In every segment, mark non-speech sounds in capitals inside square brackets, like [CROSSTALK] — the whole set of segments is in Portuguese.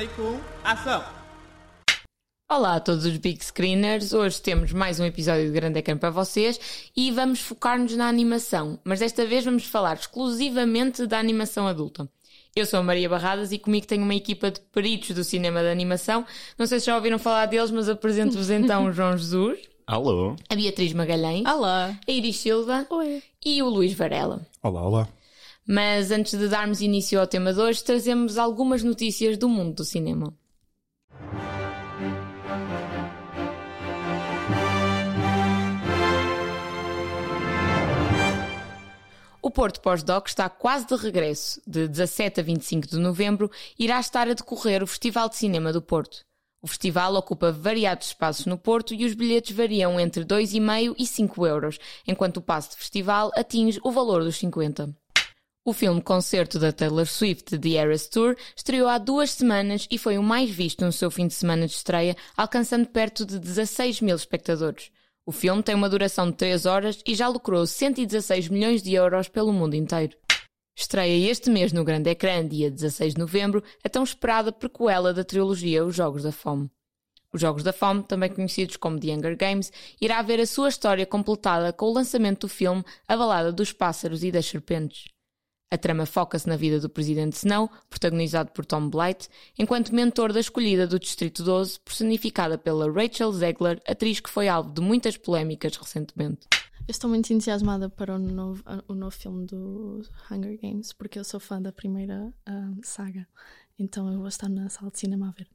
Take 1, ação! Olá a todos os Big Screeners, hoje temos mais um episódio de Grande Ecrã para vocês e vamos focar-nos na animação, mas desta vez vamos falar exclusivamente da animação adulta. Eu sou a Maria Barradas e comigo tenho uma equipa de peritos do cinema de animação. Não sei se já ouviram falar deles, mas apresento-vos [LAUGHS] então o João Jesus, Alô? a Beatriz Magalhães, Olá. a Iris Silva Oi. e o Luís Varela. Olá, olá. Mas antes de darmos início ao tema de hoje, trazemos algumas notícias do mundo do cinema. O Porto Pós-Doc está quase de regresso. De 17 a 25 de novembro irá estar a decorrer o Festival de Cinema do Porto. O festival ocupa variados espaços no Porto e os bilhetes variam entre 2,5 e 5 euros, enquanto o passe de festival atinge o valor dos 50. O filme concerto da Taylor Swift The Eras Tour estreou há duas semanas e foi o mais visto no seu fim de semana de estreia, alcançando perto de 16 mil espectadores. O filme tem uma duração de 3 horas e já lucrou 116 milhões de euros pelo mundo inteiro. Estreia este mês no grande ecrã, dia 16 de novembro, a tão esperada prequela da trilogia Os Jogos da Fome. Os Jogos da Fome, também conhecidos como The Hunger Games, irá ver a sua história completada com o lançamento do filme A Balada dos Pássaros e das Serpentes. A trama foca-se na vida do presidente Snow, protagonizado por Tom Blight, enquanto mentor da escolhida do Distrito 12, personificada pela Rachel Zegler, atriz que foi alvo de muitas polémicas recentemente. Eu estou muito entusiasmada para o novo, o novo filme do Hunger Games, porque eu sou fã da primeira ah, saga. Então eu vou estar na sala de cinema a ver.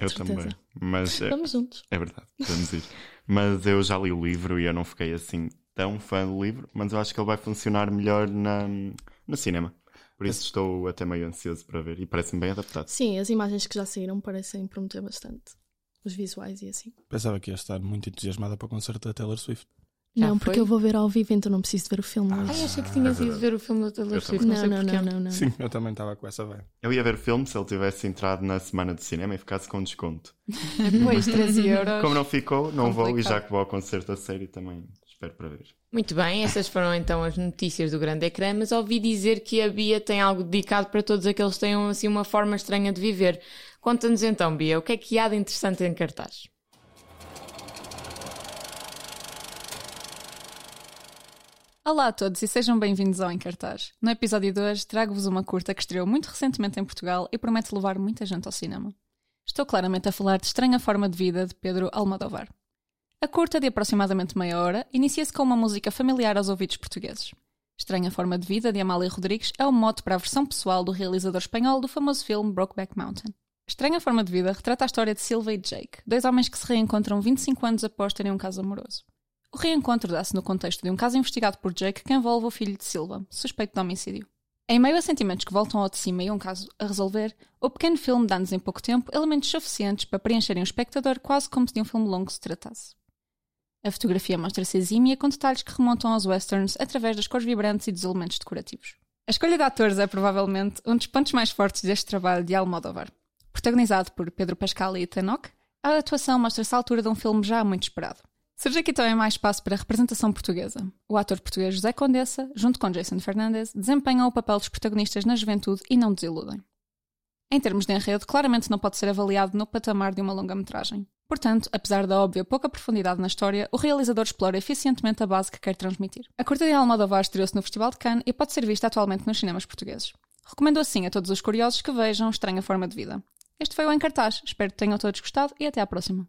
Eu certeza. também. Mas é, Vamos juntos. é verdade, vamos ir. Mas eu já li o livro e eu não fiquei assim tão fã do livro, mas eu acho que ele vai funcionar melhor na, no cinema. Por isso estou até meio ansioso para ver e parece-me bem adaptado. Sim, as imagens que já saíram parecem prometer bastante. Os visuais e assim. Pensava que ia estar muito entusiasmada para o concerto da Taylor Swift. Já não, foi? porque eu vou ver ao vivo, então não preciso de ver o filme Ai, hoje. achei que tinhas ido ver o filme da Taylor Swift, não Não, não, não, não. Sim, eu também estava com essa vibe. Eu ia ver o filme se ele tivesse entrado na semana de cinema e ficasse com desconto. [LAUGHS] Depois, 13 euros. Como não ficou, não vou e Complicado. já que vou ao concerto a série também espero para ver. Muito bem, essas foram então as notícias do grande ecrã, mas ouvi dizer que a Bia tem algo dedicado para todos aqueles que tenham assim uma forma estranha de viver. Conta-nos então, Bia, o que é que há de interessante em cartaz? Olá a todos e sejam bem-vindos ao Encartaz. No episódio de hoje trago-vos uma curta que estreou muito recentemente em Portugal e promete levar muita gente ao cinema. Estou claramente a falar de Estranha Forma de Vida de Pedro Almodóvar. A curta, de aproximadamente meia hora, inicia-se com uma música familiar aos ouvidos portugueses. Estranha Forma de Vida, de Amália Rodrigues, é o mote para a versão pessoal do realizador espanhol do famoso filme Brokeback Mountain. Estranha Forma de Vida retrata a história de Silva e Jake, dois homens que se reencontram 25 anos após terem um caso amoroso. O reencontro dá-se no contexto de um caso investigado por Jake que envolve o filho de Silva, suspeito de homicídio. Em meio a sentimentos que voltam ao de cima e um caso a resolver, o pequeno filme dá-nos em pouco tempo elementos suficientes para preencherem o espectador quase como se de um filme longo se tratasse. A fotografia mostra-se exímia com detalhes que remontam aos westerns através das cores vibrantes e dos elementos decorativos. A escolha de atores é provavelmente um dos pontos mais fortes deste trabalho de Almodóvar. Protagonizado por Pedro Pascal e Hawke, a atuação mostra-se à altura de um filme já muito esperado. Surge aqui também mais espaço para a representação portuguesa. O ator português José Condessa, junto com Jason Fernandes, desempenham o papel dos protagonistas na juventude e não desiludem. Em termos de enredo, claramente não pode ser avaliado no patamar de uma longa-metragem. Portanto, apesar da óbvia pouca profundidade na história, o realizador explora eficientemente a base que quer transmitir. A curta de Almodóvar estreou-se no Festival de Cannes e pode ser vista atualmente nos cinemas portugueses. Recomendo assim a todos os curiosos que vejam Estranha Forma de Vida. Este foi o Em Cartaz. Espero que tenham todos gostado e até à próxima.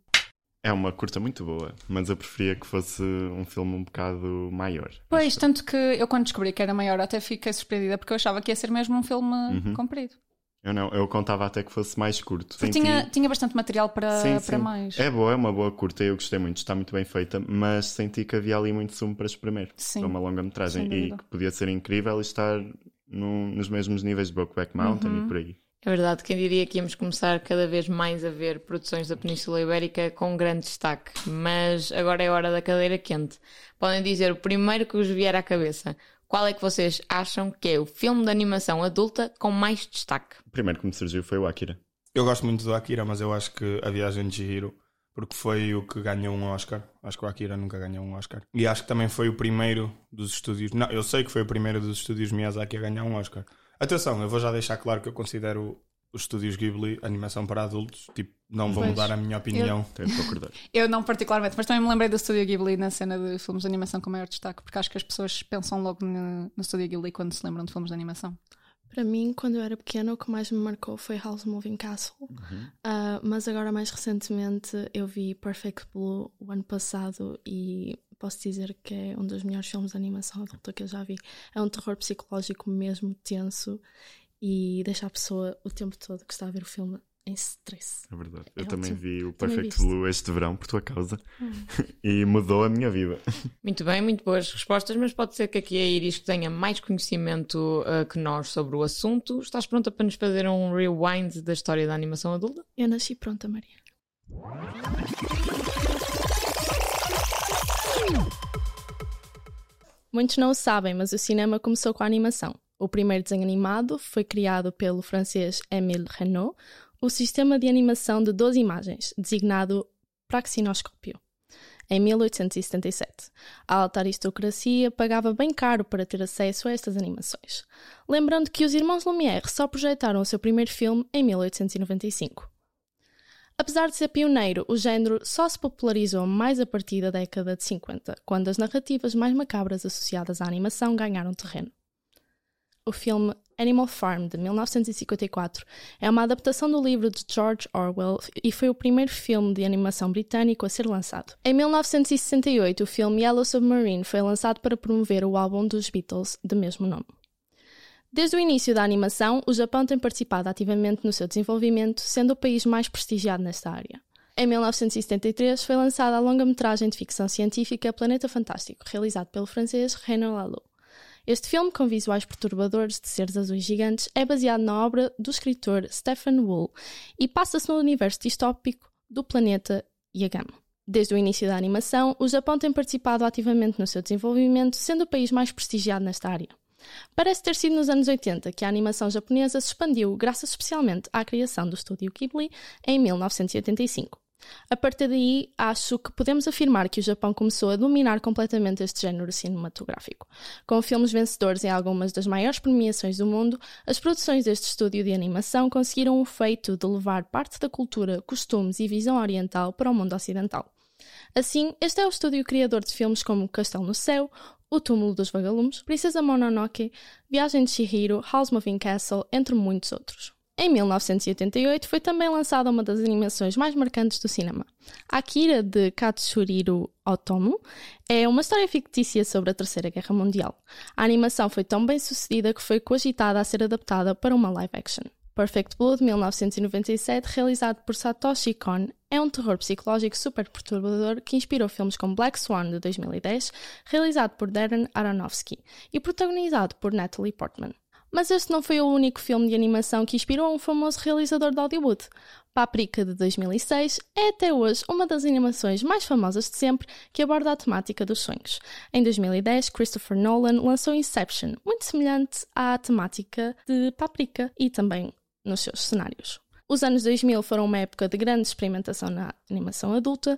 É uma curta muito boa, mas eu preferia que fosse um filme um bocado maior. Pois, tanto que eu quando descobri que era maior até fiquei surpreendida porque eu achava que ia ser mesmo um filme Uhum. comprido. Eu não, eu contava até que fosse mais curto. Senti- tinha, tinha bastante material para, Sim, para sim. mais. É boa, é uma boa curta, eu gostei muito, está muito bem feita, mas senti que havia ali muito sumo para espremer. Sim. Para uma longa-metragem. Sem E que podia ser incrível e estar no- nos mesmos níveis de Brokeback Mountain Uhum. e por aí. É verdade, quem diria que íamos começar cada vez mais a ver produções da Península Ibérica com grande destaque. Mas agora é hora da cadeira quente. Podem dizer o primeiro que vos vier à cabeça. Qual é que vocês acham que é o filme de animação adulta com mais destaque? O primeiro que me surgiu foi o Akira. Eu gosto muito do Akira, mas eu acho que a viagem de Chihiro, porque foi o que ganhou um Oscar. Acho que o Akira nunca ganhou um Oscar. E acho que também foi o primeiro dos estúdios. Não, eu sei que foi o primeiro dos estúdios Miyazaki a ganhar um Oscar. Atenção, eu vou já deixar claro que eu considero os estúdios Ghibli, animação para adultos, tipo, não vou Pois. mudar a minha opinião. [LAUGHS] Tenho concordar. Eu não particularmente, mas também me lembrei do Studio Ghibli na cena de filmes de animação com maior destaque, porque acho que as pessoas pensam logo no, no Studio Ghibli quando se lembram de filmes de animação. Para mim, quando eu era pequena, o que mais me marcou foi House Moving Castle. Ah, mas agora, mais recentemente, eu vi Perfect Blue o ano passado e posso dizer que é um dos melhores filmes de animação adulta que eu já vi. É um terror psicológico mesmo tenso e deixa a pessoa o tempo todo que está a ver o filme em stress. É verdade. É Eu também ótimo. vi o Também Perfect. Blue este verão por tua causa Hum. [LAUGHS] e mudou a minha vida. Muito bem, muito boas respostas, mas pode ser que aqui a Iris tenha mais conhecimento uh, que nós sobre o assunto. Estás pronta para nos fazer um rewind da história da animação adulta? Eu nasci pronta, Maria. Muitos não o sabem, mas o cinema começou com a animação. O primeiro desenho animado foi criado pelo francês Émile Renault, o sistema de animação de 12 imagens, designado praxinoscópio, em 1877. A alta aristocracia pagava bem caro para ter acesso a estas animações. Lembrando que os irmãos Lumière só projetaram o seu primeiro filme em 1895. Apesar de ser pioneiro, o género só se popularizou mais a partir da década de 50, quando as narrativas mais macabras associadas à animação ganharam terreno. O filme Animal Farm, de 1954, é uma adaptação do livro de George Orwell e foi o primeiro filme de animação britânico a ser lançado. Em 1968, o filme Yellow Submarine foi lançado para promover o álbum dos Beatles de mesmo nome. Desde o início da animação, o Japão tem participado ativamente no seu desenvolvimento, sendo o país mais prestigiado nesta área. Em 1973 foi lançada a longa-metragem de ficção científica Planeta Fantástico, realizado pelo francês René Laloux. Este filme, com visuais perturbadores de seres azuis gigantes, é baseado na obra do escritor Stephen Wool e passa-se no universo distópico do planeta Yagam. Desde o início da animação, o Japão tem participado ativamente no seu desenvolvimento, sendo o país mais prestigiado nesta área. Parece ter sido nos anos 80 que a animação japonesa se expandiu, graças especialmente à criação do estúdio Ghibli em 1985. A partir daí, acho que podemos afirmar que o Japão começou a dominar completamente este género cinematográfico. Com filmes vencedores em algumas das maiores premiações do mundo, as produções deste estúdio de animação conseguiram o feito de levar parte da cultura, costumes e visão oriental para o mundo ocidental. Assim, este é o estúdio criador de filmes como Castelo no Céu, O Túmulo dos Vagalumes, Princesa Mononoke, Viagem de Chihiro, House Moving Castle, entre muitos outros. Em 1988 foi também lançada uma das animações mais marcantes do cinema. Akira, de Katsuhiro Otomo, é uma história fictícia sobre a Terceira Guerra Mundial. A animação foi tão bem sucedida que foi cogitada a ser adaptada para uma live action. Perfect Blue, de 1997, realizado por Satoshi Kon, é um terror psicológico super perturbador que inspirou filmes como Black Swan, de 2010, realizado por Darren Aronofsky e protagonizado por Natalie Portman. Mas este não foi o único filme de animação que inspirou um famoso realizador de Hollywood. Paprika, de 2006, é até hoje uma das animações mais famosas de sempre que aborda a temática dos sonhos. Em 2010, Christopher Nolan lançou Inception, muito semelhante à temática de Paprika e também nos seus cenários. Os anos 2000 foram uma época de grande experimentação na animação adulta,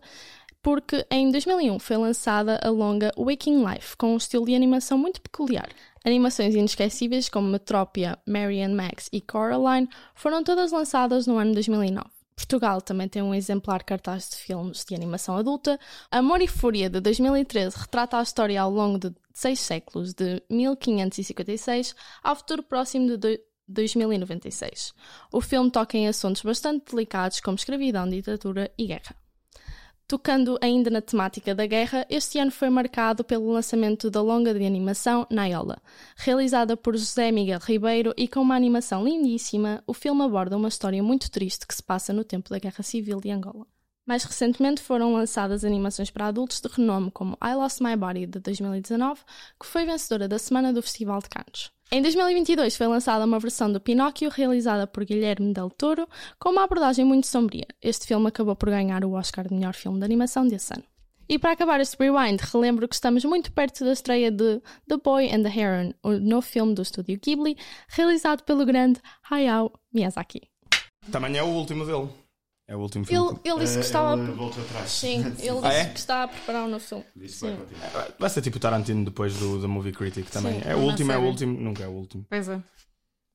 porque em 2001 foi lançada a longa Waking Life, com um estilo de animação muito peculiar. Animações inesquecíveis como Metrópia, Marianne Max e Coraline foram todas lançadas no ano 2009. Portugal também tem um exemplar cartaz de filmes de animação adulta. Amor e Fúria, de 2013, retrata a história ao longo de seis séculos, de 1556 ao futuro próximo de do- 2096. O filme toca em assuntos bastante delicados como escravidão, ditadura e guerra. Tocando ainda na temática da guerra, este ano foi marcado pelo lançamento da longa de animação Naiola. Realizada por José Miguel Ribeiro e com uma animação lindíssima, o filme aborda uma história muito triste que se passa no tempo da Guerra Civil de Angola. Mais recentemente foram lançadas animações para adultos de renome como I Lost My Body de 2019, que foi vencedora da semana do Festival de Cannes. Em 2022 foi lançada uma versão do Pinóquio realizada por Guilherme Del Toro, com uma abordagem muito sombria. Este filme acabou por ganhar o Oscar de melhor filme de animação desse ano. E para acabar este rewind, relembro que estamos muito perto da estreia de The Boy and the Heron, o novo filme do estúdio Ghibli, realizado pelo grande Hayao Miyazaki. Também é o último dele. É o último filme. Ele, ele disse que estava. a- voltou atrás. Sim, [LAUGHS] ele disse Ah, é? que está a preparar um novo filme. Sim. Vai ser tipo o Tarantino depois do The Movie Critic também. Sim, é o uma último, é o último, nunca é o último. Pois é.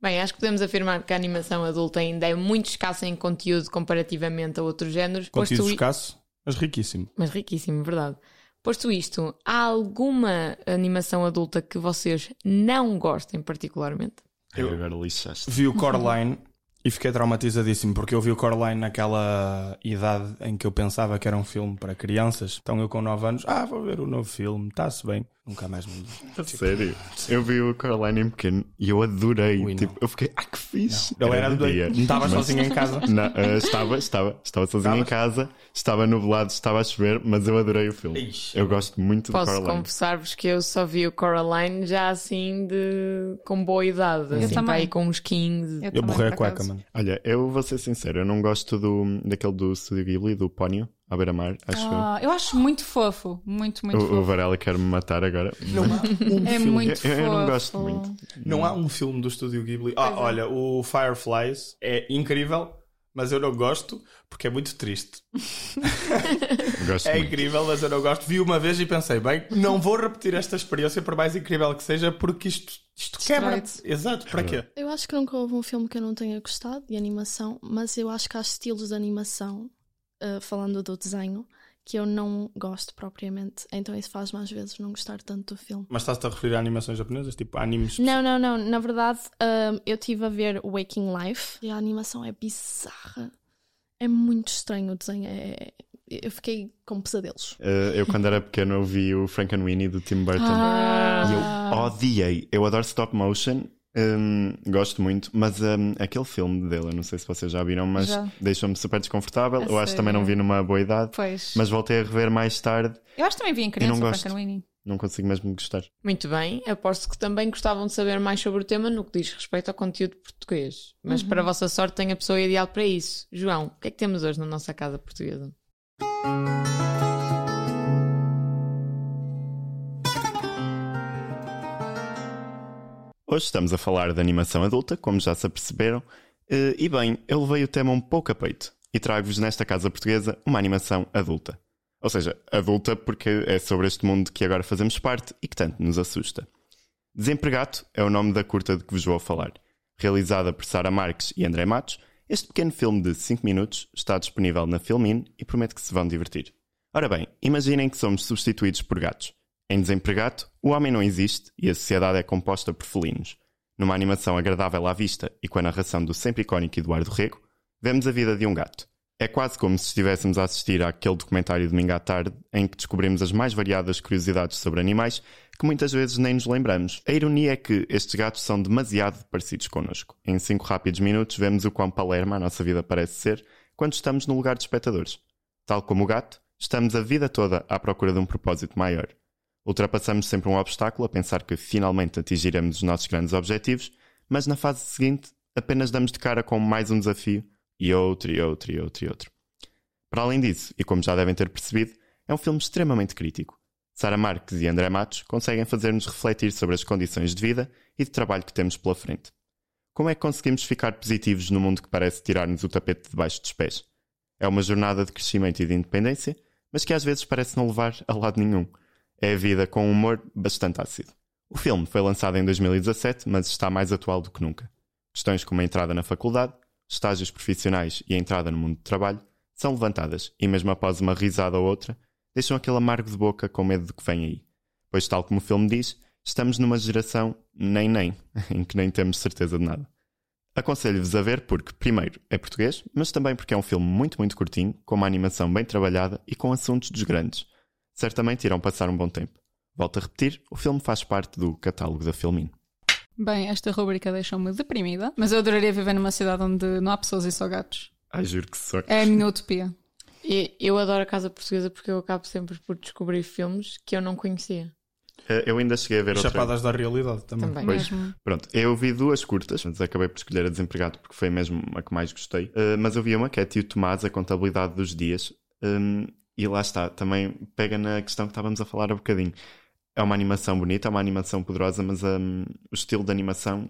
Bem, acho que podemos afirmar que a animação adulta ainda é muito escassa em conteúdo comparativamente a outros géneros. Conteúdo posto i- escasso, mas riquíssimo. Mas riquíssimo, verdade. Posto isto, há alguma animação adulta que vocês não gostem particularmente? Eu-. Vi o Coraline e fiquei traumatizadíssimo porque eu vi o Coraline naquela idade em que eu pensava que era um filme para crianças. Então eu com 9 anos, ah, vou ver o novo filme, está-se bem. Nunca mais me. A sério? Eu vi o Caroline em pequeno e eu adorei. Ui, não. tipo, eu fiquei, ah, que fixe. Eu era doido. dia. Não estava Mas- sozinho em casa. Não, eh, estava, estava, estava sozinho em casa, estava nublado, estava a chover, mas eu adorei o filme. Ixi. eu gosto muito Posso de Coraline. confessar-vos que eu só vi o Coraline já assim de com boa idade, assim, também. para aí com uns 15. Eu Eu borrei a cueca, mano. Olha, eu vou ser sincero, eu não gosto do, daquele do Studio Ghibli, do Pónio, à beira-mar, acho Ah, eu acho muito fofo. Muito, muito eu. O, o fofo. Varela quer me matar agora. Não há um É filme. muito Eu- eu fofo. não gosto muito. Não há um filme do estúdio Ghibli. Ah, Pois é. olha, o Fireflies é incrível, mas eu não gosto porque é muito triste. [LAUGHS] Gosto É muito. incrível, mas eu não gosto. Vi uma vez e pensei, bem, não vou repetir esta experiência, por mais incrível que seja, porque isto, isto quebra. Destrói-te. Exato, para quê? Eu acho que nunca houve um filme que eu não tenha gostado de animação, mas eu acho que há estilos de animação, uh, falando do desenho, que eu não gosto propriamente. Então isso faz-me às vezes não gostar tanto do filme. Mas estás-te a referir a animações japonesas, tipo animes? Não, não, não. Na verdade, um, eu estive a ver Waking Life e a animação é bizarra. É muito estranho o desenho. É... Eu fiquei com pesadelos. Eh, eu, quando era pequeno, eu vi o Frankenweenie do Tim Burton. Ah. E eu odiei. Eu adoro stop motion. Hum, gosto muito, mas hum, aquele filme dele, eu não sei se vocês já viram, mas deixou-me super desconfortável. A eu acho que também não vi numa boa idade, Pois. mas voltei a rever mais tarde. Eu acho que também vi em criança não o gosto. Não consigo mesmo gostar. Muito bem, aposto que também gostavam de saber mais sobre o tema no que diz respeito ao conteúdo português. Mas para a vossa sorte tem a pessoa ideal para isso. João, o que é que temos hoje na nossa casa portuguesa? Hoje estamos a falar de animação adulta, como já se aperceberam. Eh, E bem, eu levei o tema um pouco a peito e trago-vos nesta casa portuguesa uma animação adulta. Ou seja, adulta porque é sobre este mundo que agora fazemos parte e que tanto nos assusta. Desempregado é o nome da curta de que vos vou falar. Realizada por Sara Marques e André Matos, este pequeno filme de 5 minutos está disponível na Filmin e promete que se vão divertir. Ora bem, imaginem que somos substituídos por gatos. Em Desempregado, o homem não existe e a sociedade é composta por felinos. Numa animação agradável à vista e com a narração do sempre icónico Eduardo Rego, vemos a vida de um gato. É quase como se estivéssemos a assistir àquele documentário de domingo à tarde em que descobrimos as mais variadas curiosidades sobre animais que muitas vezes nem nos lembramos. A ironia é que estes gatos são demasiado parecidos connosco. Em cinco rápidos minutos vemos o quão palerma a nossa vida parece ser quando estamos no lugar de espectadores. Tal como o gato, estamos a vida toda à procura de um propósito maior. Ultrapassamos sempre um obstáculo a pensar que finalmente atingiremos os nossos grandes objetivos, mas na fase seguinte apenas damos de cara com mais um desafio e outro, e outro, e outro, e outro. Para além disso, e como já devem ter percebido, é um filme extremamente crítico. Sara Marques e André Matos conseguem fazer-nos refletir sobre as condições de vida e de trabalho que temos pela frente. Como é que conseguimos ficar positivos no mundo que parece tirar-nos o tapete de debaixo dos pés? É uma jornada de crescimento e de independência, mas que às vezes parece não levar a lado nenhum. É a vida com um humor bastante ácido. O filme foi lançado em 2017, mas está mais atual do que nunca. Questões como a entrada na faculdade, estágios profissionais e a entrada no mundo do trabalho são levantadas e, mesmo após uma risada ou outra, deixam aquele amargo de boca com medo do que vem aí. Pois, tal como o filme diz, estamos numa geração nem-nem, [LAUGHS] em que nem temos certeza de nada. Aconselho-vos a ver porque, primeiro, é português, mas também porque é um filme muito, muito curtinho, com uma animação bem trabalhada e com assuntos dos grandes. Certamente irão passar um bom tempo. Volto a repetir, o filme faz parte do catálogo da Filmin. Bem, esta rubrica deixou-me deprimida, mas eu adoraria viver numa cidade onde não há pessoas e só gatos. Ai, juro que só. É a minha utopia. E eu adoro a casa portuguesa porque eu acabo sempre por descobrir filmes que eu não conhecia. Eh, Eu ainda cheguei a ver outra. Chapadas da realidade também. Também. Pois. Mesmo. Pronto, eu vi duas curtas, mas acabei por escolher a Desempregado porque foi mesmo a que mais gostei. Uh, mas eu vi uma que é Tio Tomás, a contabilidade dos dias. Um, e lá está, também pega na questão que estávamos a falar há bocadinho. É uma animação bonita, é uma animação poderosa, mas um, o estilo de animação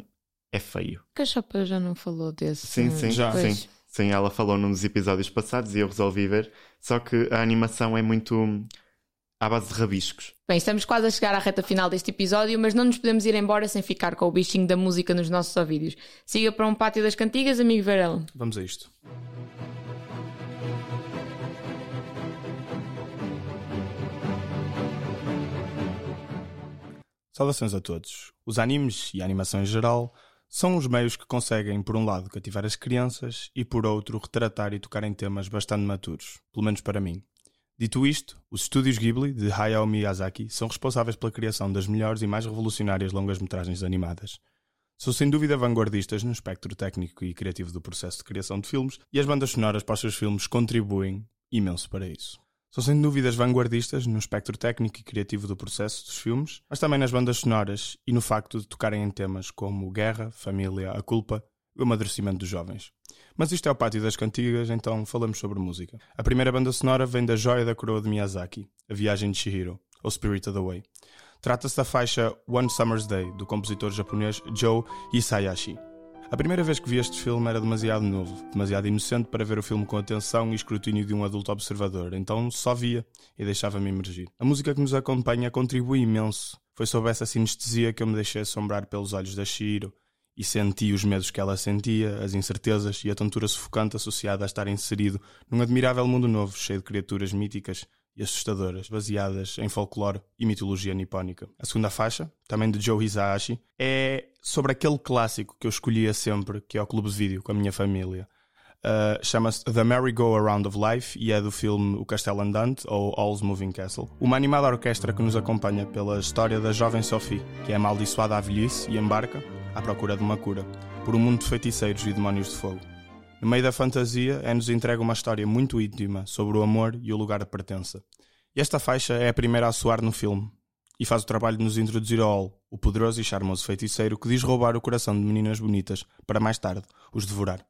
é feio. Que a Chopa já não falou desse. Sim, sim, Já. Sim. Sim, ela falou nos episódios passados e eu resolvi ver. Só que a animação é muito. à base de rabiscos. Bem, estamos quase a chegar à reta final deste episódio, mas não nos podemos ir embora sem ficar com o bichinho da música nos nossos ouvidos. Siga para um pátio das cantigas, amigo Varela. Vamos a isto. Saudações a todos. Os animes e a animação em geral são os meios que conseguem, por um lado, cativar as crianças e, por outro, retratar e tocar em temas bastante maturos, pelo menos para mim. Dito isto, os estúdios Ghibli de Hayao Miyazaki são responsáveis pela criação das melhores e mais revolucionárias longas-metragens animadas. São sem dúvida vanguardistas no espectro técnico e criativo do processo de criação de filmes e as bandas sonoras para os seus filmes contribuem imenso para isso. São sem dúvidas vanguardistas no espectro técnico e criativo do processo dos filmes, mas também nas bandas sonoras e no facto de tocarem em temas como guerra, família, a culpa e o amadurecimento dos jovens. Mas isto é o pátio das cantigas, então falamos sobre música. A primeira banda sonora vem da joia da coroa de Miyazaki, A Viagem de Chihiro, ou Spirit of the Way. Trata-se da faixa One Summer's Day, do compositor japonês Joe Hisayashi. A primeira vez que vi este filme era demasiado novo, demasiado inocente para ver o filme com atenção e escrutínio de um adulto observador, então só via e deixava-me emergir. A música que nos acompanha contribui imenso. Foi sob essa sinestesia que eu me deixei assombrar pelos olhos da Shiro e senti os medos que ela sentia, as incertezas e a tontura sufocante associada a estar inserido num admirável mundo novo, cheio de criaturas míticas e assustadoras, baseadas em folclore e mitologia nipónica. A segunda faixa, também de Joe Hisaishi, é sobre aquele clássico que eu escolhia sempre, que é o Clube de Vídeo, com a minha família. Uh, Chama-se The Merry-Go-Around of Life e é do filme O Castelo Andante ou All's Moving Castle. Uma animada orquestra que nos acompanha pela história da jovem Sophie, que é amaldiçoada à velhice e embarca, à procura de uma cura, por um mundo de feiticeiros e demónios de fogo. No meio da fantasia, é-nos entregue uma história muito íntima sobre o amor e o lugar de pertença. Esta faixa é a primeira a soar no filme, e faz o trabalho de nos introduzir ao All, o poderoso e charmoso feiticeiro que diz roubar o coração de meninas bonitas para mais tarde os devorar.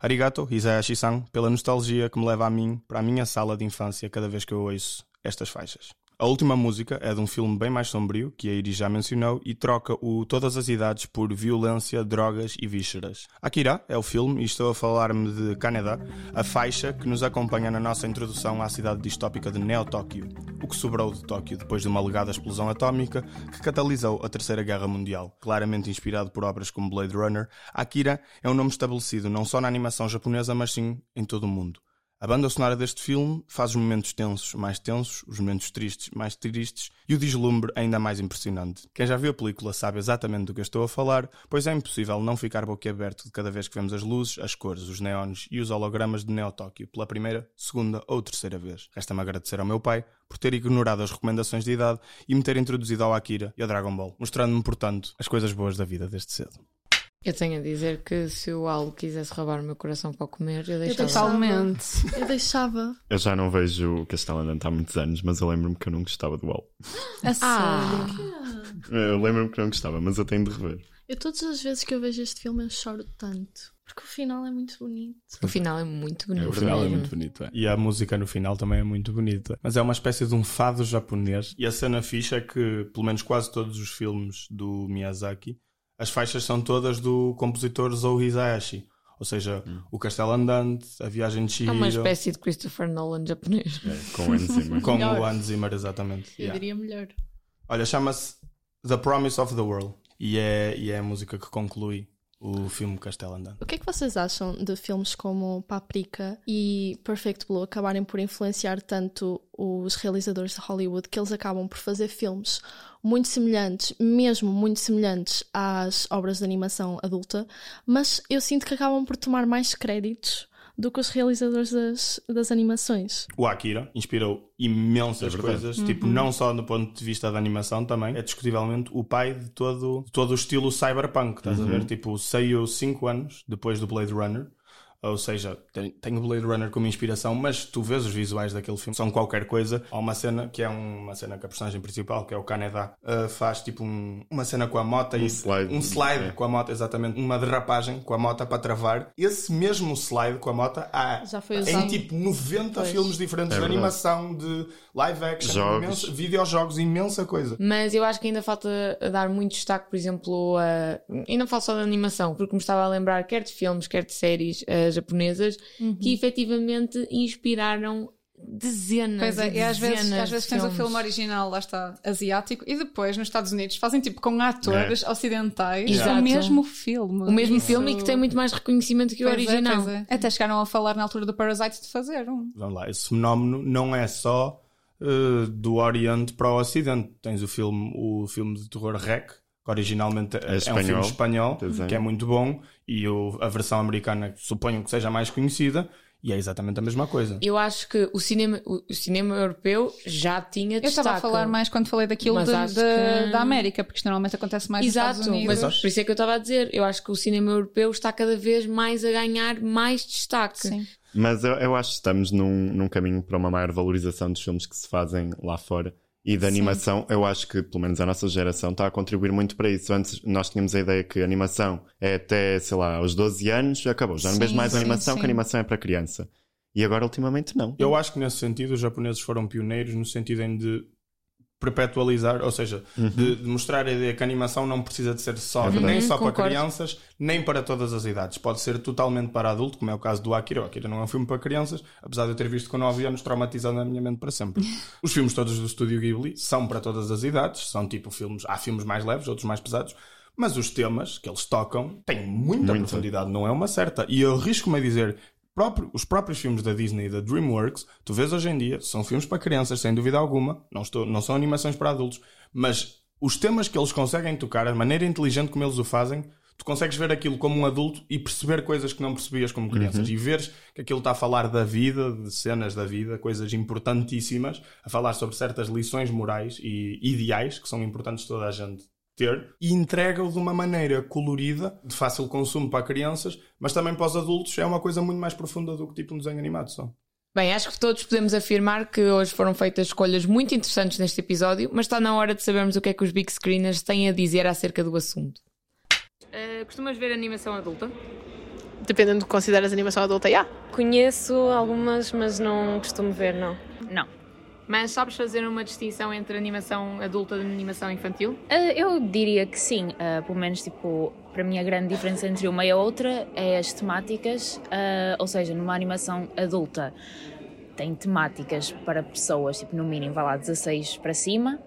Arigato, Hisayashi-san, pela nostalgia que me leva a mim, para a minha sala de infância cada vez que eu ouço estas faixas. A última música é de um filme bem mais sombrio, que a Iris já mencionou, e troca o Todas as Idades por violência, drogas e vísceras. Akira é o filme, e estou a falar-me de Kaneda, a faixa que nos acompanha na nossa introdução à cidade distópica de Neo-Tóquio, o que sobrou de Tóquio depois de uma alegada explosão atómica que catalisou a Terceira Guerra Mundial. Claramente inspirado por obras como Blade Runner, Akira é um nome estabelecido não só na animação japonesa, mas sim em todo o mundo. A banda sonora deste filme faz os momentos tensos mais tensos, os momentos tristes mais tristes e o deslumbre ainda mais impressionante. Quem já viu a película sabe exatamente do que eu estou a falar, pois é impossível não ficar boquiaberto de cada vez que vemos as luzes, as cores, os neons e os hologramas de Neo Tóquio pela primeira, segunda ou terceira vez. Resta-me agradecer ao meu pai por ter ignorado as recomendações de idade e me ter introduzido ao Akira e ao Dragon Ball, mostrando-me, portanto, as coisas boas da vida desde cedo. Eu tenho a dizer que se o Aldo quisesse roubar o meu coração para comer, eu deixava. Totalmente. Eu deixava. Eu já não vejo o Castelo Andante há muitos anos, mas eu lembro-me que eu não gostava do Al. A Ah. sério. Eu lembro-me que não gostava, mas eu tenho de rever. Eu todas as vezes que eu vejo este filme eu choro tanto. Porque o final é muito bonito. O final é muito bonito. o final é mesmo. muito bonito. é. E a música no final também é muito bonita. Mas é uma espécie de um fado japonês. E a cena fixa é que, pelo menos quase todos os filmes do Miyazaki, as faixas são todas do compositor Zou Hisayashi. Ou seja, o Castelo Andante, a Viagem de É Chihiro, uma espécie de Christopher Nolan japonês. É, com Hans [LAUGHS] Zimmer. com Melhor. o Hans Zimmer, exatamente. Eu Yeah. diria melhor. Olha, chama-se The Promise of the World. E é, e é a música que conclui o filme Castelo Andante. O que é que vocês acham de filmes como Paprika e Perfect Blue acabarem por influenciar tanto os realizadores de Hollywood que eles acabam por fazer filmes muito semelhantes, mesmo muito semelhantes às obras de animação adulta, mas eu sinto que acabam por tomar mais créditos do que os realizadores das, das animações. O Akira inspirou imensas É coisas, tipo, não só do ponto de vista da animação também, é discutivelmente o pai de todo, de todo o estilo cyberpunk, estás a ver? Tipo, saiu 5 anos depois do Blade Runner, ou seja, tem o Blade Runner como inspiração, mas tu vês os visuais daquele filme, são qualquer coisa. Há uma cena que é um- uma cena que a personagem principal, que é o Kaneda, uh, faz tipo um- uma cena com a moto e slide. um slide É. com a moto, exatamente, uma derrapagem com a moto para travar. Esse mesmo slide com a moto há Já foi em tipo 90 Pois. filmes diferentes É de animação, de live action, Jogos. imensa- videojogos, imensa coisa. Mas eu acho que ainda falta dar muito destaque, por exemplo, a. E não falo só da animação, porque me estava a lembrar quer de filmes, quer de séries japonesas, que efetivamente inspiraram dezenas. Pois é, e e às vezes, dezenas às vezes tens o filme original, lá está, asiático, e depois nos Estados Unidos fazem tipo com atores ocidentais Exato. o mesmo filme. O mesmo Isso- filme e que tem muito mais reconhecimento que o Pois é, original. pois é. Até chegaram a falar na altura do Parasite de fazer um. Vamos lá, esse fenómeno não é só eh, do Oriente para o Ocidente. Tens o filme, o filme de terror REC, que originalmente é, um espanhol. filme espanhol, Desenho. que é muito bom, e o- a versão americana suponho que seja mais conhecida, e é exatamente a mesma coisa. Eu acho que o cinema, o, o cinema europeu já tinha Eu destaque. estava a falar mais quando falei daquilo de- de- que- da América, porque isto normalmente acontece mais nos Exato, Estados Unidos. mas por isso é que eu estava a dizer. Eu acho que o cinema europeu está cada vez mais a ganhar mais destaque. Sim. Mas eu, eu acho que estamos num, num caminho para uma maior valorização dos filmes que se fazem lá fora. E da animação, eu acho que, pelo menos a nossa geração, está a contribuir muito para isso. Antes nós tínhamos a ideia que a animação é até, sei lá, aos 12 anos, acabou. Já não vejo mais sim, animação, sim. que a animação é para criança. E agora, ultimamente, não. Eu acho que nesse sentido os japoneses foram pioneiros no sentido em de perpetualizar, ou seja, de, de mostrar a ideia que a animação não precisa de ser só É nem só para concordo. crianças, nem para todas as idades. Pode ser totalmente para adulto, como é o caso do Akira. O Akira não é um filme para crianças, apesar de eu ter visto com 9 anos traumatizado na minha mente para sempre. [LAUGHS] Os filmes todos do estúdio Ghibli são para todas as idades, são tipo filmes, há filmes mais leves, outros mais pesados. Mas os temas que eles tocam têm muita Muito. profundidade, não é uma certa. E eu arrisco-me a dizer próprio- os próprios filmes da Disney e da DreamWorks, tu vês hoje em dia, são filmes para crianças, sem dúvida alguma, não, estou, não são animações para adultos, mas os temas que eles conseguem tocar, a maneira inteligente como eles o fazem, tu consegues ver aquilo como um adulto e perceber coisas que não percebias como crianças. E veres que aquilo está a falar da vida, de cenas da vida, coisas importantíssimas, a falar sobre certas lições morais e ideais que são importantes toda a gente ter e entrega-o de uma maneira colorida, de fácil consumo para crianças, mas também para os adultos é uma coisa muito mais profunda do que tipo um desenho animado só. Bem, acho que todos podemos afirmar que hoje foram feitas escolhas muito interessantes neste episódio, mas está na hora de sabermos o que é que os Big Screeners têm a dizer acerca do assunto. Eh, costumas ver animação adulta? Dependendo do que consideras animação adulta, já. Conheço algumas, mas não costumo ver, não. Não. Mas sabes fazer uma distinção entre animação adulta e animação infantil? Ah, eu diria que sim, ah, pelo menos tipo, para mim a grande diferença entre uma e a outra é as temáticas, ah, ou seja, numa animação adulta tem temáticas para pessoas, tipo no mínimo vai lá 16 para cima,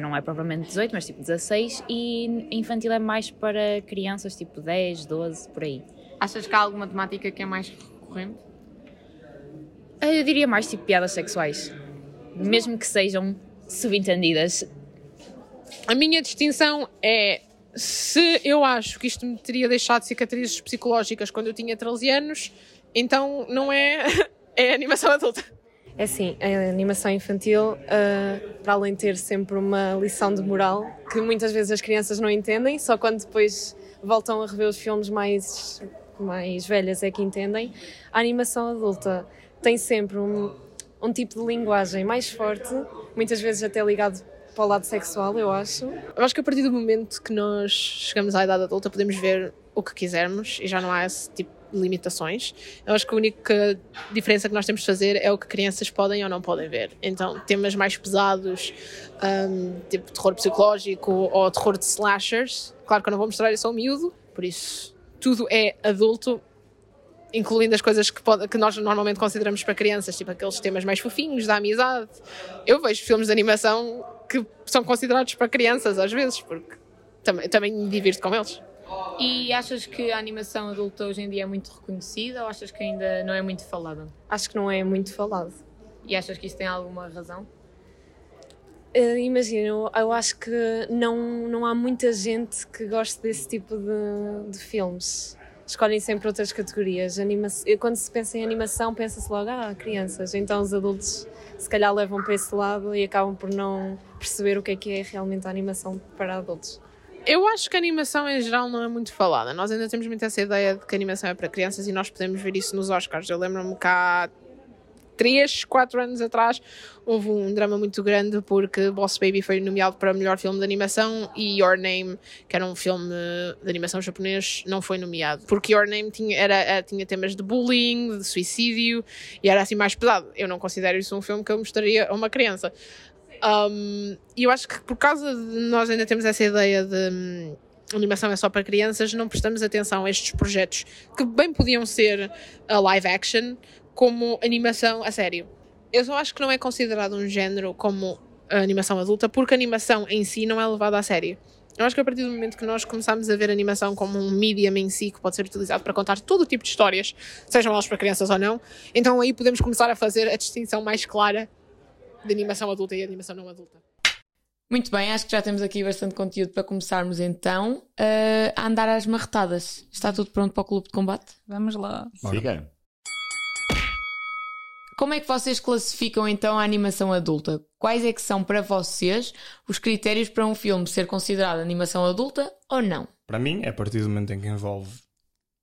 não é propriamente 18, mas tipo 16, e infantil é mais para crianças tipo 10, 12, por aí. Achas que há alguma temática que é mais recorrente? Eu diria mais tipo piadas sexuais, mesmo que sejam subentendidas. A minha distinção é se eu acho que isto me teria deixado cicatrizes psicológicas quando eu tinha 13 anos, então não é, [LAUGHS] é animação adulta. É assim, a animação infantil, ah, para além de ter sempre uma lição de moral, que muitas vezes as crianças não entendem, só quando depois voltam a rever os filmes mais, mais velhas é que entendem, a animação adulta tem sempre um, um tipo de linguagem mais forte, muitas vezes até ligado para o lado sexual, eu acho. Eu acho que a partir do momento que nós chegamos à idade adulta podemos ver o que quisermos e já não há esse tipo de limitações. Eu acho que a única diferença que nós temos de fazer é o que crianças podem ou não podem ver. Então, temas mais pesados, hum, tipo terror psicológico ou terror de slashers, claro que eu não vou mostrar isso ao miúdo, por isso tudo é adulto, incluindo as coisas que, pode, que nós normalmente consideramos para crianças, tipo aqueles temas mais fofinhos, da amizade. Eu vejo filmes de animação que são considerados para crianças às vezes, porque também, também me divirto com eles. E achas que a animação adulta hoje em dia é muito reconhecida ou achas que ainda não é muito falada? Acho que não é muito falado. E achas que isso tem alguma razão? Uh, Imagina, eu, eu acho que não, não há muita gente que goste desse tipo de, de filmes. Escolhem sempre outras categorias. Anima quando se pensa em animação, pensa-se logo, ah, crianças. Então os adultos se calhar levam para esse lado e acabam por não perceber o que é que é realmente a animação para adultos. Eu acho que a animação em geral não é muito falada. Nós ainda temos muito essa ideia de que a animação é para crianças e nós podemos ver isso nos Oscars. Eu lembro-me há 3, 4 anos atrás houve um drama muito grande porque Boss Baby foi nomeado para melhor filme de animação e Your Name, que era um filme de animação japonês, não foi nomeado. Porque Your Name tinha, era, era- tinha temas de bullying, de suicídio e era assim mais pesado. Eu não considero isso um filme que eu mostraria a uma criança. Um, e eu acho que por causa de nós ainda temos essa ideia de hum, animação é só para crianças, não prestamos atenção a estes projetos que bem podiam ser a live action como animação a sério. eu só acho que não é considerado um género como a animação adulta, porque a animação em si não é levada a sério. Eu acho que a partir do momento que nós começamos a ver a animação como um medium em si que pode ser utilizado para contar todo o tipo de histórias, sejam elas para crianças ou não, então aí podemos começar a fazer a distinção mais clara de animação adulta e animação não adulta. Muito bem, acho que já temos aqui bastante conteúdo para começarmos então uh, a andar às marretadas. Está tudo pronto para o clube de combate? Vamos lá. Siga. Como é que vocês classificam então a animação adulta? Quais é que são para vocês os critérios para um filme ser considerado animação adulta ou não? Para mim, é a partir do momento em que envolve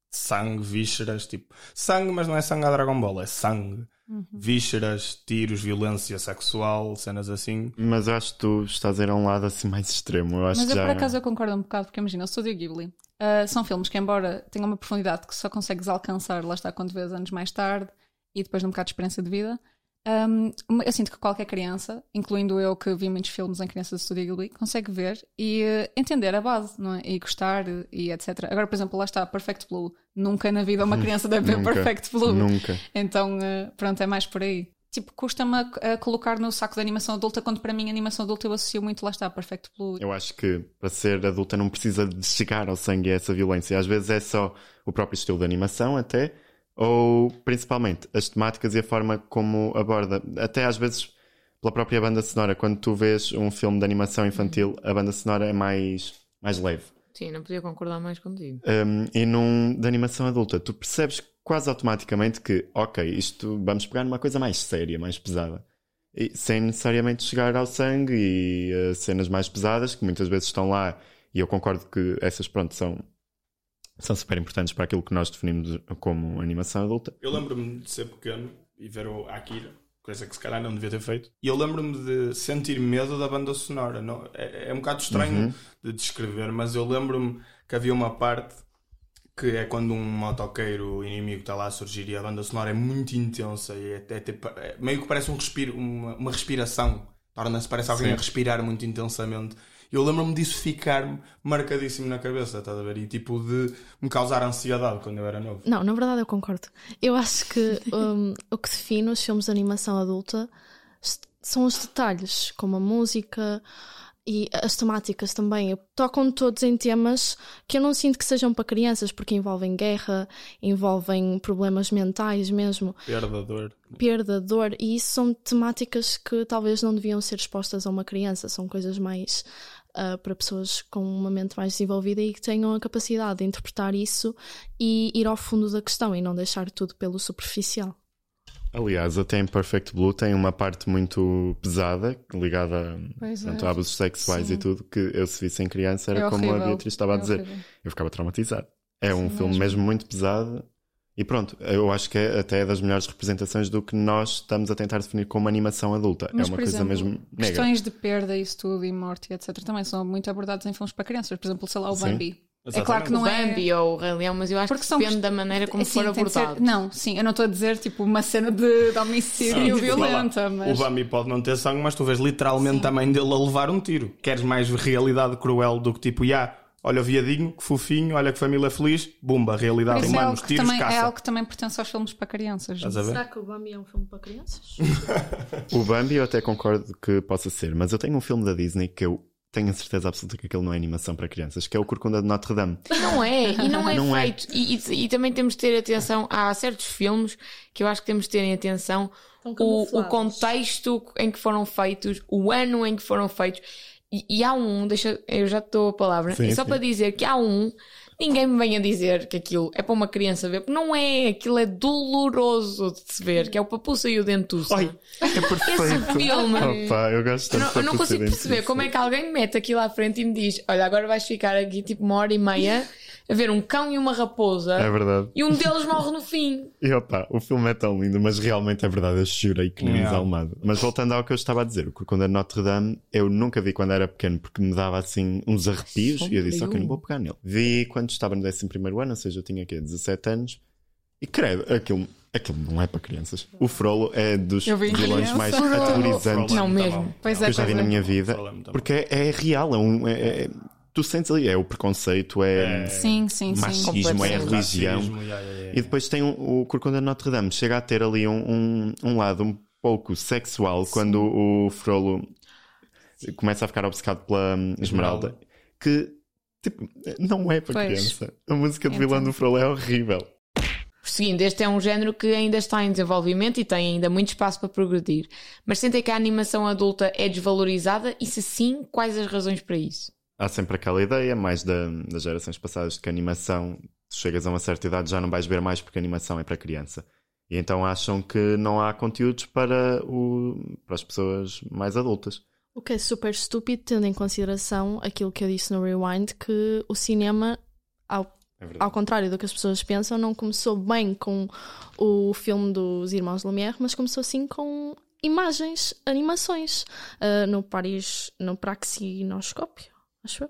sangue, vísceras, tipo sangue, mas não é sangue a Dragon Ball, é sangue. Uhum. Vísceras, tiros, violência sexual, cenas assim. Mas eu acho que tu estás a ir a um lado assim mais extremo. Eu acho mas eu já... por acaso eu concordo um bocado, porque imagina, o Studio Ghibli uh, são filmes que, embora tenham uma profundidade que só consegues alcançar, lá está, quando vês anos mais tarde e depois de um bocado de experiência de vida, um, eu sinto que qualquer criança, incluindo eu que vi muitos filmes em crianças de Studio Ghibli, consegue ver e uh, entender a base, não é? E gostar e etc. Agora, por exemplo, lá está Perfect Blue. Nunca na vida uma criança deve ver [LAUGHS] Nunca. Perfect Blue. Nunca. Então, uh, pronto, é mais por aí. Tipo, custa-me a, a colocar no saco da animação adulta, quando para mim a animação adulta eu associo muito, lá está, Perfect Blue. Eu acho que para ser adulta não precisa de chegar ao sangue a essa violência. Às vezes é só o próprio estilo de animação, até, ou principalmente as temáticas e a forma como aborda. Até às vezes pela própria banda sonora. Quando tu vês um filme de animação infantil, a banda sonora é mais, mais leve. Sim, não podia concordar mais contigo. Um, e num de animação adulta, tu percebes quase automaticamente que, ok, isto vamos pegar numa coisa mais séria, mais pesada. E, sem necessariamente chegar ao sangue e uh, cenas mais pesadas, que muitas vezes estão lá, e eu concordo que essas, pronto, são, são super importantes para aquilo que nós definimos como animação adulta. Eu lembro-me de ser pequeno e ver o Akira, coisa que se calhar não devia ter feito. E eu lembro-me de sentir medo da banda sonora. Não, é, é um bocado estranho Uhum. de descrever, mas eu lembro-me que havia uma parte que é quando um motoqueiro inimigo está lá a surgir e a banda sonora é muito intensa e é, é tipo- é- meio que parece um respiro, uma, uma respiração. Torna-se, parece alguém Sim. a respirar muito intensamente. Eu lembro-me disso ficar marcadíssimo na cabeça, estás a ver? E tipo de me causar ansiedade quando eu era novo. Não, na verdade eu concordo. Eu acho que um, o que define os filmes de animação adulta são os detalhes, como a música e as temáticas também. Tocam todos em temas que eu não sinto que sejam para crianças, porque envolvem guerra, envolvem problemas mentais mesmo, Perda, dor. perda, dor, e isso são temáticas que talvez não deviam ser expostas a uma criança, são coisas mais ah, para pessoas com uma mente mais desenvolvida e que tenham a capacidade de interpretar isso e ir ao fundo da questão e não deixar tudo pelo superficial. Aliás, até em Perfect Blue tem uma parte muito pesada, ligada Pois é. a abusos sexuais Sim. e tudo, que eu se visse em criança era É como a. Beatriz estava a É dizer. horrível. Eu ficava traumatizado. É um Sim, filme mesmo. muito pesado. E pronto, eu acho que é até das melhores representações do que nós estamos a tentar definir como animação adulta. Mas, é uma coisa exemplo, mesmo negra. Questões de perda, isso tudo, e morte, etc., também são muito abordadas em filmes para crianças. Por exemplo, sei lá, o Sim. Bambi. É claro que O não é. Bambi ou o Rei Leão, mas eu acho Porque que depende quest- da maneira como Sim, for de ser- abordado. Não, sim, eu não estou a dizer tipo uma cena de, de [LAUGHS] homicídio violenta, mas. O Bambi pode não ter sangue, mas tu vês literalmente a mãe dele a levar um tiro. Queres mais realidade cruel do que tipo, já, olha o viadinho, que fofinho, olha que família feliz, bumba, realidade, é humanos, que tiros, também, é caça. algo que também pertence aos filmes para crianças. Ver? Será que o Bambi é um filme para crianças? [LAUGHS] O Bambi eu até concordo que possa ser, mas eu tenho um filme da Disney que eu tenho a certeza absoluta que aquilo não é animação para crianças, que é o Corcunda de Notre Dame. Não é, e não é Não é. feito. E, e- e também temos de ter atenção. Há certos filmes que eu acho que temos de ter atenção o, o contexto em que foram feitos, o ano em que foram feitos. E, e há um, deixa, eu já te dou a palavra, Sim, e só sim. para dizer que há um, ninguém me venha dizer que aquilo é para uma criança ver, porque não é, aquilo é doloroso de se ver, que é o Papuça e o Dentuça. Ai, é perfeito. Esse filme. Opa, eu gosto Eu tanto não, eu não de consigo perceber como é que alguém me mete aquilo à frente e me diz: Olha, agora vais ficar aqui tipo uma hora e meia a ver um cão e uma raposa É verdade. e um deles morre no fim. [LAUGHS] E opa, o filme é tão lindo, mas realmente é verdade, eu chorei que nem Yeah. desalmado. Mas voltando ao que eu estava a dizer, o Corcunda de Notre Dame, eu nunca vi quando era pequeno porque me dava assim uns arrepios e eu disse, ok, não vou pegar nele. Vi quando estava no 11 ano, ou seja, eu tinha aqui 17 anos, e credo, aquilo, aquilo não é para crianças. O Frollo é dos vilões mais aterrorizantes Não, mesmo. Pois que é, eu já vi na é. minha vida. É. Porque é, é real, é um. é- é- tu sentes ali, é o preconceito, é, Sim, sim, sim. machismo, é a Completamente. religião. Racismo, yeah, yeah, yeah. E depois tem um- o Corcunda de Notre Dame, chega a ter ali um, um, um lado um pouco sexual quando o Frollo começa a ficar obcecado pela hum, Esmeralda, que tipo, não é para Pois. criança. A música de Então. vilã do Frollo é horrível. Seguindo, este é um género que ainda está em desenvolvimento e tem ainda muito espaço para progredir. Mas sentem que a animação adulta é desvalorizada e se sim, quais as razões para isso? Há sempre aquela ideia, mais da, das gerações passadas, de que a animação, tu chegas a uma certa idade, já não vais ver mais porque a animação é para criança. E então acham que não há conteúdos para, o, para as pessoas mais adultas. O que é super estúpido, tendo em consideração aquilo que eu disse no Rewind, que o cinema, ao, É ao contrário do que as pessoas pensam, não começou bem com o filme dos Irmãos Lumière, mas começou assim com imagens, animações, ah, no Paris, no Praxinoscópio, acho eu.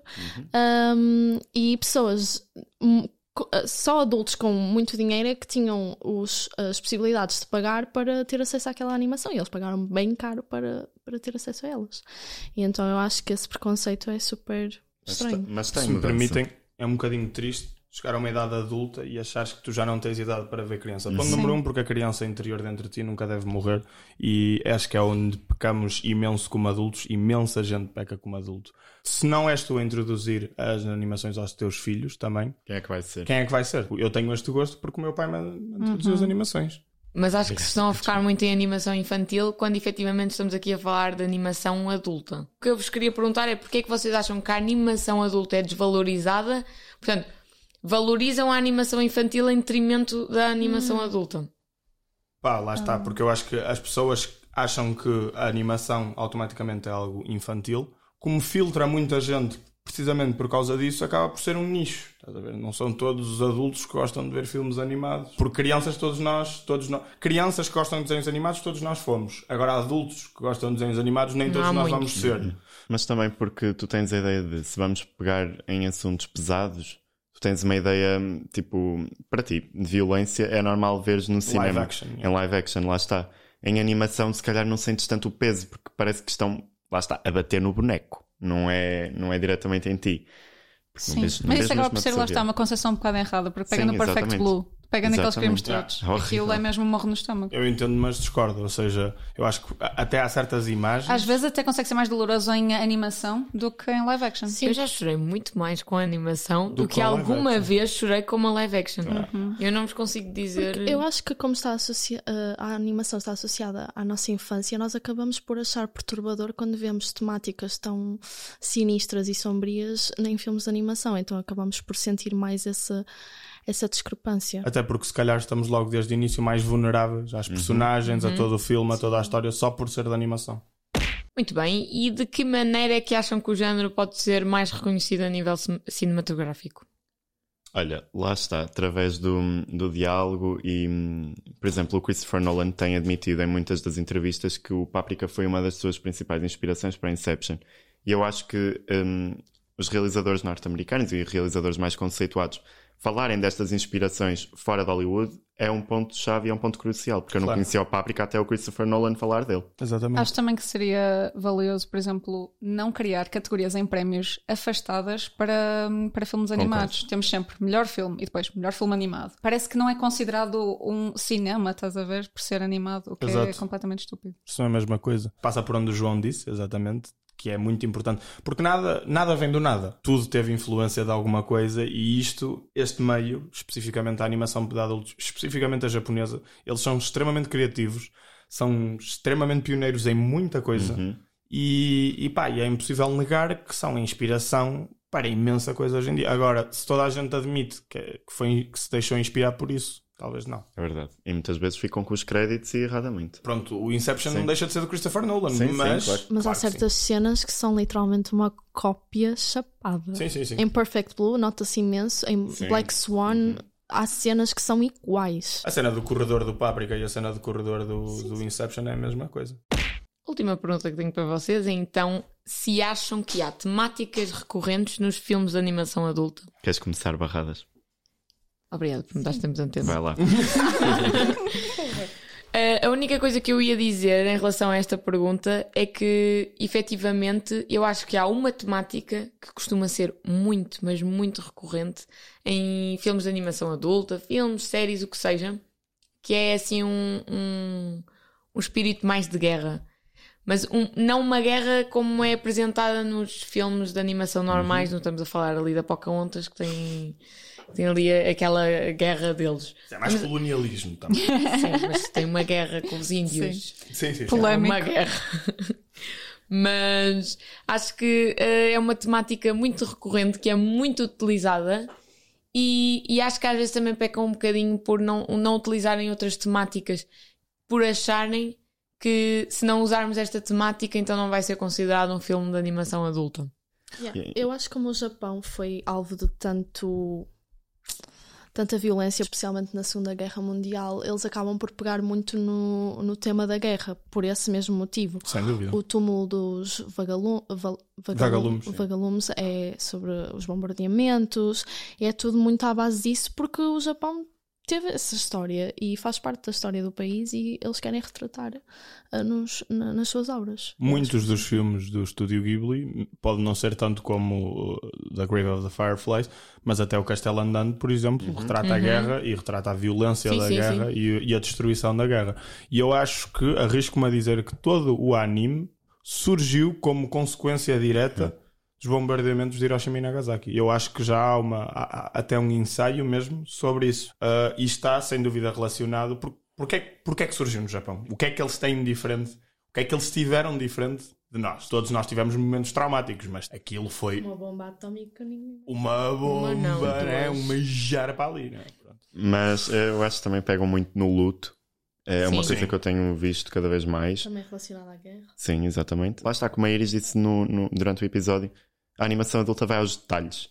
Um, e pessoas, hum, ah, só adultos com muito dinheiro é que tinham os- as possibilidades de pagar para ter acesso àquela animação. E eles pagaram bem caro para, para ter acesso a elas. E então eu acho que esse preconceito é super Mas, estranho. está- mas tem Se me permitem, é um bocadinho triste chegar a uma idade adulta e achares que tu já não tens idade para ver criança. Ponto Sim. número um, porque a criança interior dentro de ti nunca deve morrer e acho que é onde pecamos imenso como adultos, imensa gente peca como adulto. Se não és tu a introduzir as animações aos teus filhos também, Quem é que vai ser? quem é que vai ser? Eu tenho este gosto porque o meu pai me me introduziu as animações. Mas acho que se estão a focar muito em animação infantil quando efetivamente estamos aqui a falar de animação adulta. O que eu vos queria perguntar é porque é que vocês acham que a animação adulta é desvalorizada? Portanto, valorizam a animação infantil em detrimento da animação adulta. Pá, lá está, porque eu acho que as pessoas acham que a animação automaticamente é algo infantil. Como filtra muita gente, precisamente por causa disso, acaba por ser um nicho. Estás a ver? Não são todos os adultos que gostam de ver filmes animados. Por crianças, todos nós, todos nós. Crianças que gostam de desenhos animados, todos nós fomos. Agora, adultos que gostam de desenhos animados, nem Não todos nós muitos. vamos ser. Mas também porque tu tens a ideia de se vamos pegar em assuntos pesados, tu tens uma ideia, tipo, para ti, de violência, é normal veres no cinema. action, Em live action, lá está. Em animação, se calhar não sentes tanto o peso, porque parece que estão, lá está, a bater no boneco. Não é, não é diretamente em ti. Porque não Sim, vês- não mas isso acaba por a ser, lá está, uma concepção um bocado errada, porque pega Sim, no Perfect exatamente. Blue, pega naqueles Exatamente. todos. Ah. Aquilo é mesmo um morro no estômago. Eu entendo, mas discordo. Ou seja, eu acho que até há certas imagens. Às vezes até consegue ser mais doloroso em animação do que em live action. Eu já chorei muito mais com a animação do, Do que alguma action. vez chorei com uma live action. Eu não vos consigo dizer. Eu acho que como está associa eh, a animação está associada à nossa infância, nós acabamos por achar perturbador quando vemos temáticas tão sinistras e sombrias em filmes de animação. Então acabamos por sentir mais essa, essa discrepância. Até porque se calhar estamos logo desde o início mais vulneráveis às personagens, a todo o filme, a toda a história, só por ser de animação. Muito bem, e de que maneira é que acham que o género pode ser mais reconhecido a nível cin- cinematográfico? Olha, lá está, através do, do diálogo e, por exemplo, o Christopher Nolan tem admitido em muitas das entrevistas que o Paprika foi uma das suas principais inspirações para Inception. E eu acho que hum, os realizadores norte-americanos e realizadores mais conceituados falarem destas inspirações fora de Hollywood é um ponto-chave e é um ponto crucial, porque eu não Claro. conhecia o Paprika até o Christopher Nolan falar dele. Exatamente. Acho também que seria valioso, por exemplo, não criar categorias em prémios afastadas para, para filmes animados. Temos sempre melhor filme e depois melhor filme animado. Parece que não é considerado um cinema, estás a ver, por ser animado, o que é Exato. completamente estúpido. Isso não é a mesma coisa. Passa por onde o João disse, exatamente, que é muito importante. Porque nada, nada vem do nada. Tudo teve influência de alguma coisa e isto, este meio, especificamente a animação para adultos, especificamente a japonesa, eles são extremamente criativos, são extremamente pioneiros em muita coisa Uhum. e, e pá, e é impossível negar que são inspiração para imensa coisa hoje em dia. Agora, se toda a gente admite que, que, foi, que se deixou inspirar por isso, talvez não. É verdade. E muitas vezes ficam com os créditos e erradamente. Pronto, o Inception Sim. não deixa de ser do Christopher Nolan, Sim, sim, mas. claro. Mas claro há certas cenas que são literalmente uma cópia chapada. Sim, sim, sim. Em Perfect Blue nota-se imenso, em Sim. Black Swan há cenas que são iguais. A cena do corredor do Páprica e a cena do corredor do, do Inception é a mesma coisa. Última pergunta que tenho para vocês é então se acham que há temáticas recorrentes nos filmes de animação adulta. Queres começar barradas? Obrigada por me dar tempo de antena. Vai lá. Uh, [LAUGHS] a única coisa que eu ia dizer em relação a esta pergunta é que, efetivamente, eu acho que há uma temática que costuma ser muito, mas muito recorrente em filmes de animação adulta, filmes, séries, o que seja, que é assim um, um, um espírito mais de guerra. Mas um, não uma guerra como é apresentada nos filmes de animação normais, não estamos a falar ali da Pocahontas, que tem, tem ali aquela guerra deles. É mais colonialismo [LAUGHS] também. Sim, mas tem uma guerra com os índios. sim, sim. sim. Polémico. uma guerra. [LAUGHS] Mas acho que eh, é uma temática muito recorrente, que é muito utilizada. E, e acho que às vezes também pecam um bocadinho por não, não utilizarem outras temáticas, por acharem que se não usarmos esta temática, então não vai ser considerado um filme de animação adulta. Yeah. Eu acho que como o Japão foi alvo de tanto tanta violência, especialmente na Segunda Guerra Mundial, eles acabam por pegar muito no, no tema da guerra, por esse mesmo motivo. Sem dúvida. O túmulo dos vagalu val- vagalu- Vagalumes, vagalumes é sobre os bombardeamentos, é tudo muito à base disso, porque o Japão teve essa história e faz parte da história do país e eles querem retratar ah, nos, na- nas suas obras. Muitos dos filmes do estúdio Ghibli pode não ser tanto como uh, The Grave of the Fireflies, mas até o Castelo Andante, por exemplo, retrata a guerra e retrata a violência Sim, da sim, guerra e, e a destruição da guerra. E eu acho que arrisco-me a dizer que todo o anime surgiu como consequência direta dos bombardeamentos de Hiroshima e Nagasaki. Eu acho que já há, uma, há- há até um ensaio mesmo sobre isso. Uh, e está, sem dúvida, relacionado. Por, porque, é, que- porque é que surgiu no Japão? O que é que eles têm de diferente? O que é que eles tiveram de diferente de nós? Todos nós tivemos momentos traumáticos, mas aquilo foi Uma bomba atómica ninguém. uma bomba, não, né? duas. uma jarpa ali. Né? Pronto. Mas eu acho que também pegam muito no luto. É uma Sim. coisa Sim. que eu tenho visto cada vez mais. Também relacionada à guerra. Sim, exatamente. Lá está, como a Iris disse no, no- durante o episódio, a animação adulta vai aos detalhes.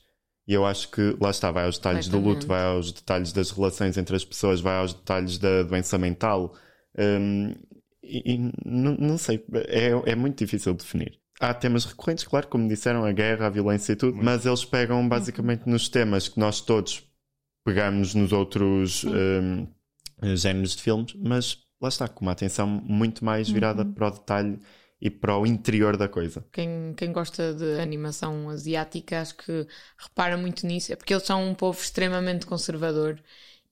E eu acho que, lá está, vai aos detalhes do luto, vai aos detalhes das relações entre as pessoas, vai aos detalhes da doença mental. Hum, e e não, não sei, é, é muito difícil de definir. Há temas recorrentes, claro, como disseram, a guerra, a violência e tudo, mas eles pegam basicamente nos temas que nós todos pegamos nos outros hum, géneros de filmes, mas lá está, com uma atenção muito mais virada para o detalhe e para o interior da coisa. Quem, quem gosta de animação asiática acho que repara muito nisso, é porque eles são um povo extremamente conservador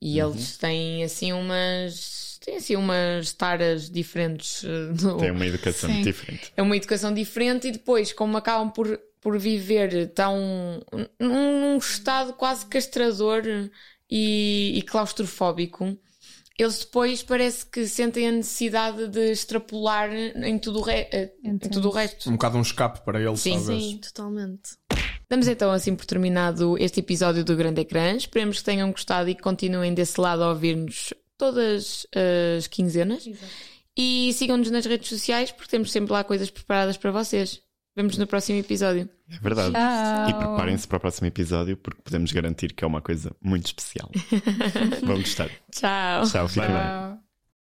e Uhum. eles têm assim umas têm assim umas taras diferentes eh, no- Tem uma educação Sim. diferente. é uma educação diferente e depois como acabam por, por viver tão num, num estado quase castrador e, e claustrofóbico eles depois parece que sentem a necessidade de extrapolar em tudo o, re- eh, em tudo o resto Um bocado um escape para eles, Sim, talvez. Sim, totalmente. Damos então assim por terminado este episódio do Grande Ecrã. Esperemos que tenham gostado e que continuem desse lado a ouvir-nos todas as quinzenas. E sigam-nos nas redes sociais porque temos sempre lá coisas preparadas para vocês. Vemos no próximo episódio. É verdade. Tchau. E preparem-se para o próximo episódio porque podemos garantir que é uma coisa muito especial. [LAUGHS] Vão gostar. Tchau! Tchau, fiquem bem. Tchau.